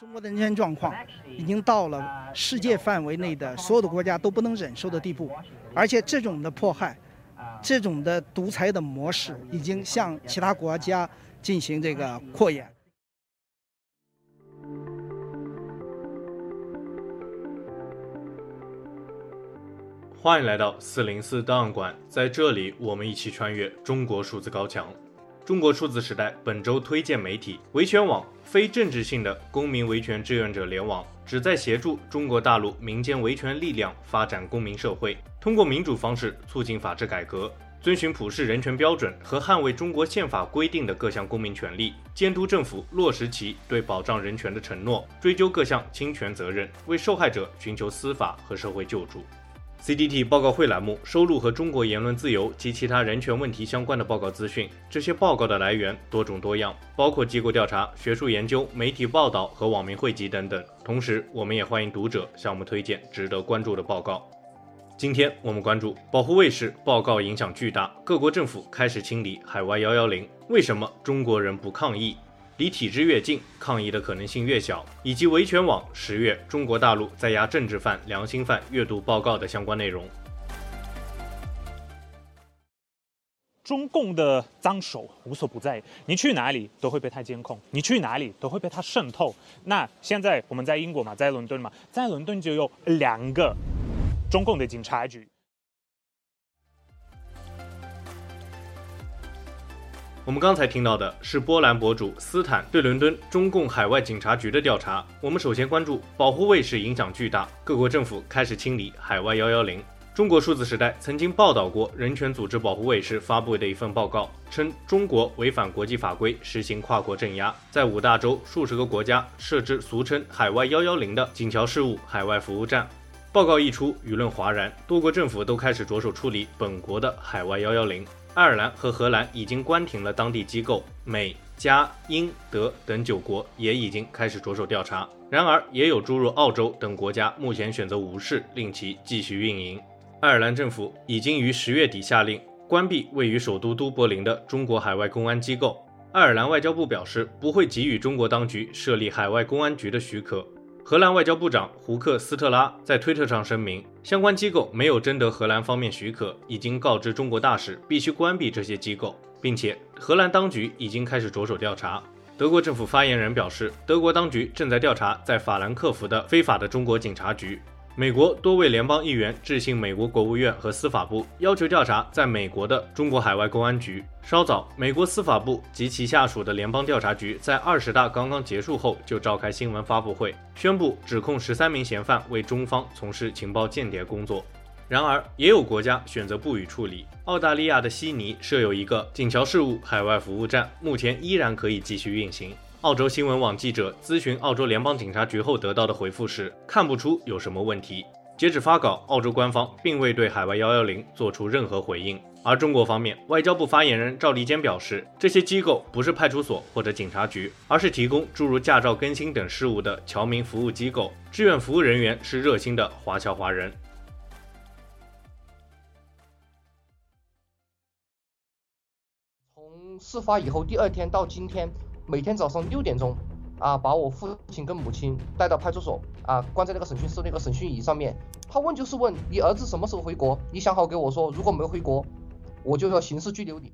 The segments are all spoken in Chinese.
中国的人权状况已经到了世界范围内的所有的国家都不能忍受的地步，而且这种的迫害，这种的独裁的模式已经向其他国家进行这个扩延。欢迎来到四零四档案馆，在这里我们一起穿越中国数字高墙。中国数字时代本周推荐媒体维权网，非政治性的公民维权志愿者联网，旨在协助中国大陆民间维权力量发展公民社会，通过民主方式促进法治改革，遵循普世人权标准和捍卫中国宪法规定的各项公民权利，监督政府落实其对保障人权的承诺，追究各项侵权责任，为受害者寻求司法和社会救助。CDT 报告会栏目收录和中国言论自由及其他人权问题相关的报告资讯。这些报告的来源多种多样，包括机构调查、学术研究、媒体报道和网民汇集等等。同时，我们也欢迎读者向我们推荐值得关注的报告。今天我们关注保护卫士报告影响巨大，各国政府开始清理海外幺幺零，为什么中国人不抗议？离体制越近，抗议的可能性越小，以及维权网十月中国大陆在押政治犯、良心犯阅读报告的相关内容。中共的脏手无所不在，你去哪里都会被他监控，你去哪里都会被他渗透。那现在我们在英国嘛，在伦敦嘛，在伦敦就有两个中共的警察局。我们刚才听到的是波兰博主斯坦对伦敦中共海外警察局的调查。我们首先关注保护卫士影响巨大，各国政府开始清理海外幺幺零。中国数字时代曾经报道过人权组织保护卫士发布的一份报告，称中国违反国际法规，实行跨国镇压，在五大洲数十个国家设置俗称海外幺幺零的警桥事务海外服务站。报告一出，舆论哗然，多国政府都开始着手处理本国的海外幺幺零。爱尔兰和荷兰已经关停了当地机构，美、加、英、德等九国也已经开始着手调查。然而，也有诸如澳洲等国家目前选择无视，令其继续运营。爱尔兰政府已经于十月底下令关闭位于首都都柏林的中国海外公安机构。爱尔兰外交部表示，不会给予中国当局设立海外公安局的许可。荷兰外交部长胡克斯特拉在推特上声明，相关机构没有征得荷兰方面许可，已经告知中国大使必须关闭这些机构，并且荷兰当局已经开始着手调查。德国政府发言人表示，德国当局正在调查在法兰克福的非法的中国警察局。美国多位联邦议员致信美国国务院和司法部，要求调查在美国的中国海外公安局。稍早，美国司法部及其下属的联邦调查局在二十大刚刚结束后就召开新闻发布会，宣布指控十三名嫌犯为中方从事情报间谍工作。然而，也有国家选择不予处理。澳大利亚的悉尼设有一个警桥事务海外服务站，目前依然可以继续运行。澳洲新闻网记者咨询澳洲联邦警察局后得到的回复是，看不出有什么问题。截止发稿，澳洲官方并未对海外幺幺零做出任何回应。而中国方面，外交部发言人赵立坚表示，这些机构不是派出所或者警察局，而是提供诸如驾照更新等事务的侨民服务机构，志愿服务人员是热心的华侨华人。从事发以后第二天到今天。每天早上六点钟，啊，把我父亲跟母亲带到派出所，啊，关在那个审讯室那个审讯椅上面。他问就是问你儿子什么时候回国？你想好给我说，如果没回国，我就要刑事拘留你。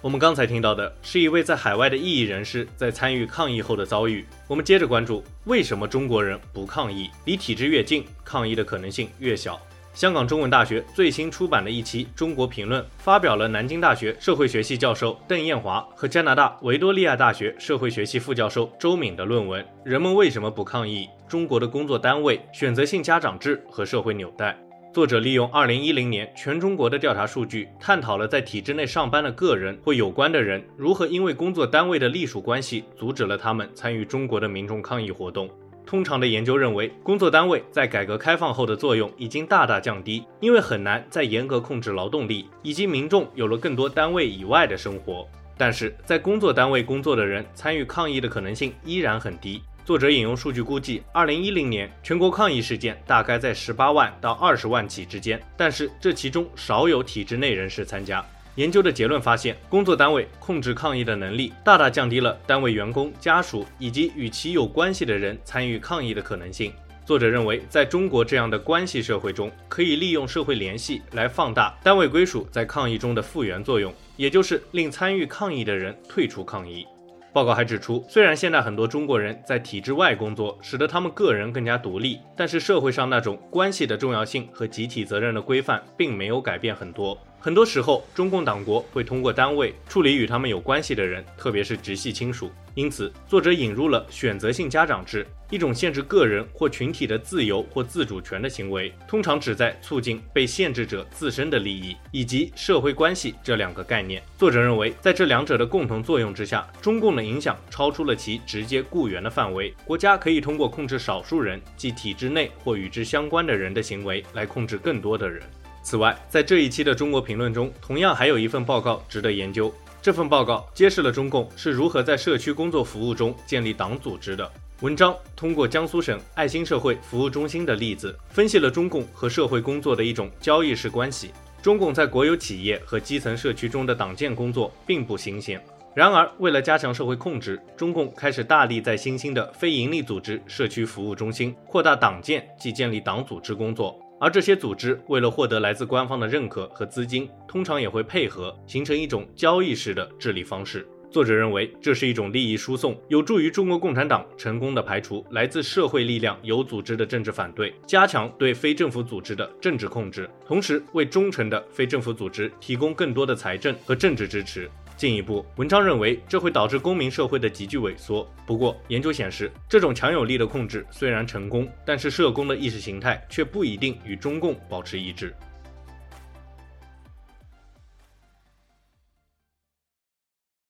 我们刚才听到的是一位在海外的异议人士在参与抗议后的遭遇。我们接着关注，为什么中国人不抗议？离体制越近，抗议的可能性越小。香港中文大学最新出版的一期《中国评论》发表了南京大学社会学系教授邓艳华和加拿大维多利亚大学社会学系副教授周敏的论文《人们为什么不抗议？中国的工作单位选择性家长制和社会纽带》。作者利用2010年全中国的调查数据，探讨了在体制内上班的个人或有关的人如何因为工作单位的隶属关系，阻止了他们参与中国的民众抗议活动。通常的研究认为，工作单位在改革开放后的作用已经大大降低，因为很难再严格控制劳动力，以及民众有了更多单位以外的生活。但是在工作单位工作的人参与抗议的可能性依然很低。作者引用数据估计，二零一零年全国抗议事件大概在十八万到二十万起之间，但是这其中少有体制内人士参加。研究的结论发现，工作单位控制抗议的能力大大降低了单位员工、家属以及与其有关系的人参与抗议的可能性。作者认为，在中国这样的关系社会中，可以利用社会联系来放大单位归属在抗议中的复原作用，也就是令参与抗议的人退出抗议。报告还指出，虽然现在很多中国人在体制外工作，使得他们个人更加独立，但是社会上那种关系的重要性和集体责任的规范并没有改变很多。很多时候，中共党国会通过单位处理与他们有关系的人，特别是直系亲属。因此，作者引入了选择性家长制，一种限制个人或群体的自由或自主权的行为，通常旨在促进被限制者自身的利益以及社会关系这两个概念。作者认为，在这两者的共同作用之下，中共的影响超出了其直接雇员的范围。国家可以通过控制少数人，即体制内或与之相关的人的行为，来控制更多的人。此外，在这一期的中国评论中，同样还有一份报告值得研究。这份报告揭示了中共是如何在社区工作服务中建立党组织的。文章通过江苏省爱心社会服务中心的例子，分析了中共和社会工作的一种交易式关系。中共在国有企业和基层社区中的党建工作并不新鲜。然而，为了加强社会控制，中共开始大力在新兴的非营利组织社区服务中心扩大党建及建立党组织工作。而这些组织为了获得来自官方的认可和资金，通常也会配合，形成一种交易式的治理方式。作者认为，这是一种利益输送，有助于中国共产党成功的排除来自社会力量有组织的政治反对，加强对非政府组织的政治控制，同时为忠诚的非政府组织提供更多的财政和政治支持。进一步，文章认为这会导致公民社会的急剧萎缩。不过，研究显示，这种强有力的控制虽然成功，但是社工的意识形态却不一定与中共保持一致。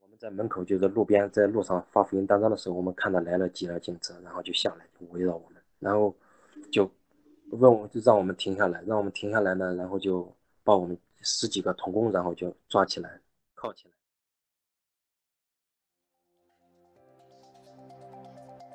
我们在门口，就在路边，在路上发福音单张的时候，我们看到来了几辆警车，然后就下来，就围绕我们，然后就问我，就让我们停下来，让我们停下来呢，然后就把我们十几个童工，然后就抓起来，铐起来。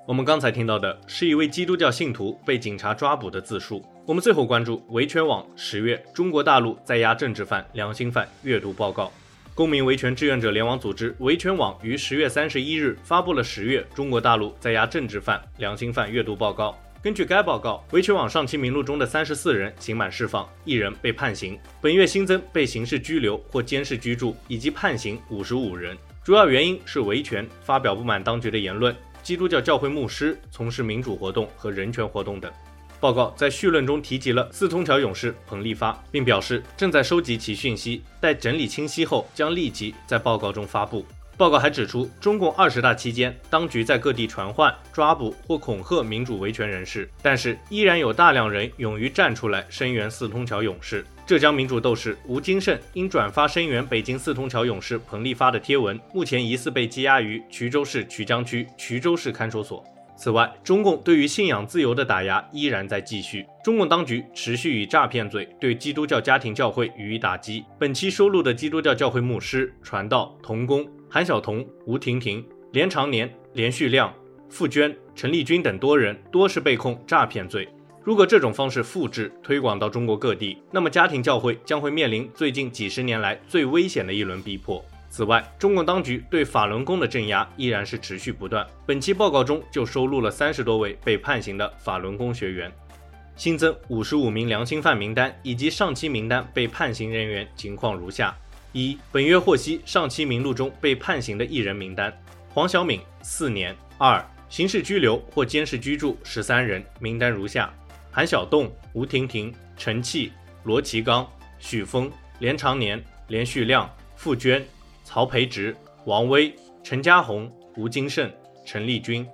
我们刚才听到的是一位基督教信徒被警察抓捕的自述。我们最后关注维权网十月中国大陆在押政治犯、良心犯阅读报告。公民维权志愿者联网组织维权网于十月三十一日发布了十月中国大陆在押政治犯、良心犯阅读报告。根据该报告，维权网上期名录中的三十四人刑满释放，一人被判刑。本月新增被刑事拘留或监视居住以及判刑五十五人，主要原因是维权、发表不满当局的言论。基督教教会牧师从事民主活动和人权活动等。报告在绪论中提及了四通桥勇士彭立发，并表示正在收集其讯息，待整理清晰后将立即在报告中发布。报告还指出，中共二十大期间，当局在各地传唤、抓捕或恐吓民主维权人士，但是依然有大量人勇于站出来声援四通桥勇士。浙江民主斗士吴金胜因转发声援北京四通桥勇士彭立发的贴文，目前疑似被羁押于衢州市衢江区衢州市看守所。此外，中共对于信仰自由的打压依然在继续。中共当局持续以诈骗罪对基督教家庭教会予以打击。本期收录的基督教教会牧师、传道、童工韩晓彤、吴婷婷、连长年、连续亮、傅娟、陈丽君等多人，多是被控诈骗罪。如果这种方式复制推广到中国各地，那么家庭教会将会面临最近几十年来最危险的一轮逼迫。此外，中共当局对法轮功的镇压依然是持续不断。本期报告中就收录了三十多位被判刑的法轮功学员，新增五十五名良心犯名单以及上期名单被判刑人员情况如下：一、本月获悉上期名录中被判刑的一人名单：黄晓敏，四年；二、刑事拘留或监视居住十三人，名单如下。韩晓栋、吴婷婷、陈契、罗其刚、许峰、连长年、连旭亮、傅娟、曹培植、王威、陈家红、吴金胜、陈丽君。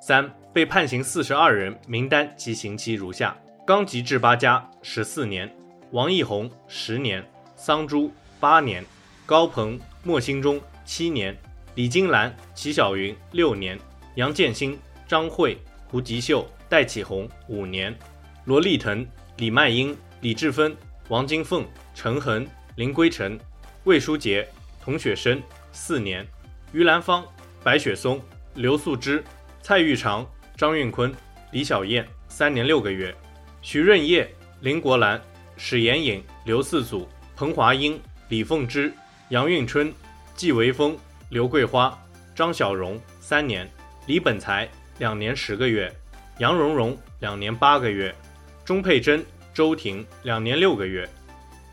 三、被判刑四十二人，名单及刑期如下：刚吉志八家十四年，王义宏十年，桑珠八年，高鹏、莫兴忠七年，李金兰、齐小云六年，杨建新、张慧、胡吉秀、戴启红五年。罗立腾、李麦英、李志芬、王金凤、陈恒、林归成、魏书杰、童雪生四年；于兰芳、白雪松、刘素芝、蔡玉长、张运坤、李小燕三年六个月；徐润业、林国兰、史延颖、刘四祖、彭华英、李凤芝、杨运春、季维峰、刘桂花、张小荣三年，李本才两年十个月，杨荣荣两年八个月，钟佩珍、周婷两年六个月，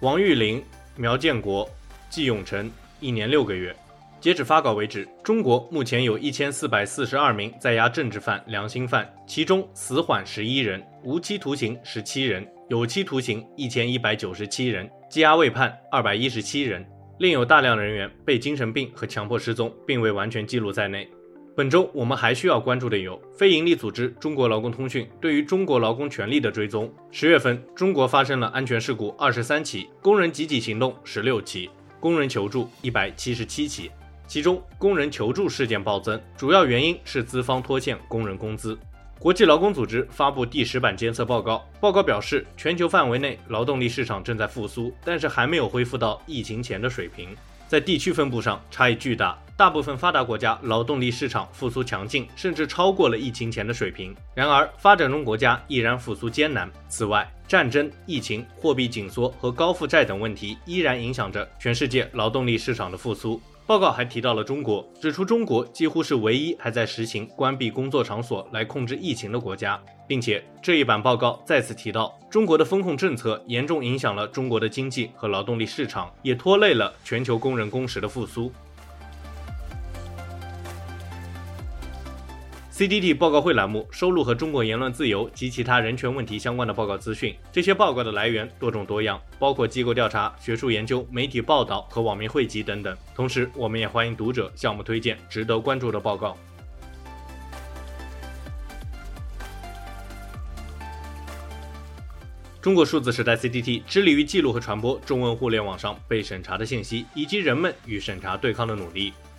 王玉林、苗建国、季永成一年六个月。截止发稿为止，中国目前有一千四百四十二名在押政治犯、良心犯，其中死缓十一人，无期徒刑十七人，有期徒刑一千一百九十七人，羁押未判二百一十七人，另有大量人员被精神病和强迫失踪，并未完全记录在内。本周我们还需要关注的有非营利组织中国劳工通讯对于中国劳工权利的追踪。十月份，中国发生了安全事故二十三起，工人集体行动十六起，工人求助一百七十七起。其中，工人求助事件暴增，主要原因是资方拖欠工人工资。国际劳工组织发布第十版监测报告，报告表示，全球范围内劳动力市场正在复苏，但是还没有恢复到疫情前的水平。在地区分布上差异巨大，大部分发达国家劳动力市场复苏强劲，甚至超过了疫情前的水平。然而，发展中国家依然复苏艰难。此外，战争、疫情、货币紧缩和高负债等问题依然影响着全世界劳动力市场的复苏。报告还提到了中国，指出中国几乎是唯一还在实行关闭工作场所来控制疫情的国家，并且这一版报告再次提到，中国的风控政策严重影响了中国的经济和劳动力市场，也拖累了全球工人工时的复苏。CDT 报告会栏目收录和中国言论自由及其他人权问题相关的报告资讯。这些报告的来源多种多样，包括机构调查、学术研究、媒体报道和网民汇集等等。同时，我们也欢迎读者向我们推荐值得关注的报告。中国数字时代 CDT 致力于记录和传播中文互联网上被审查的信息，以及人们与审查对抗的努力。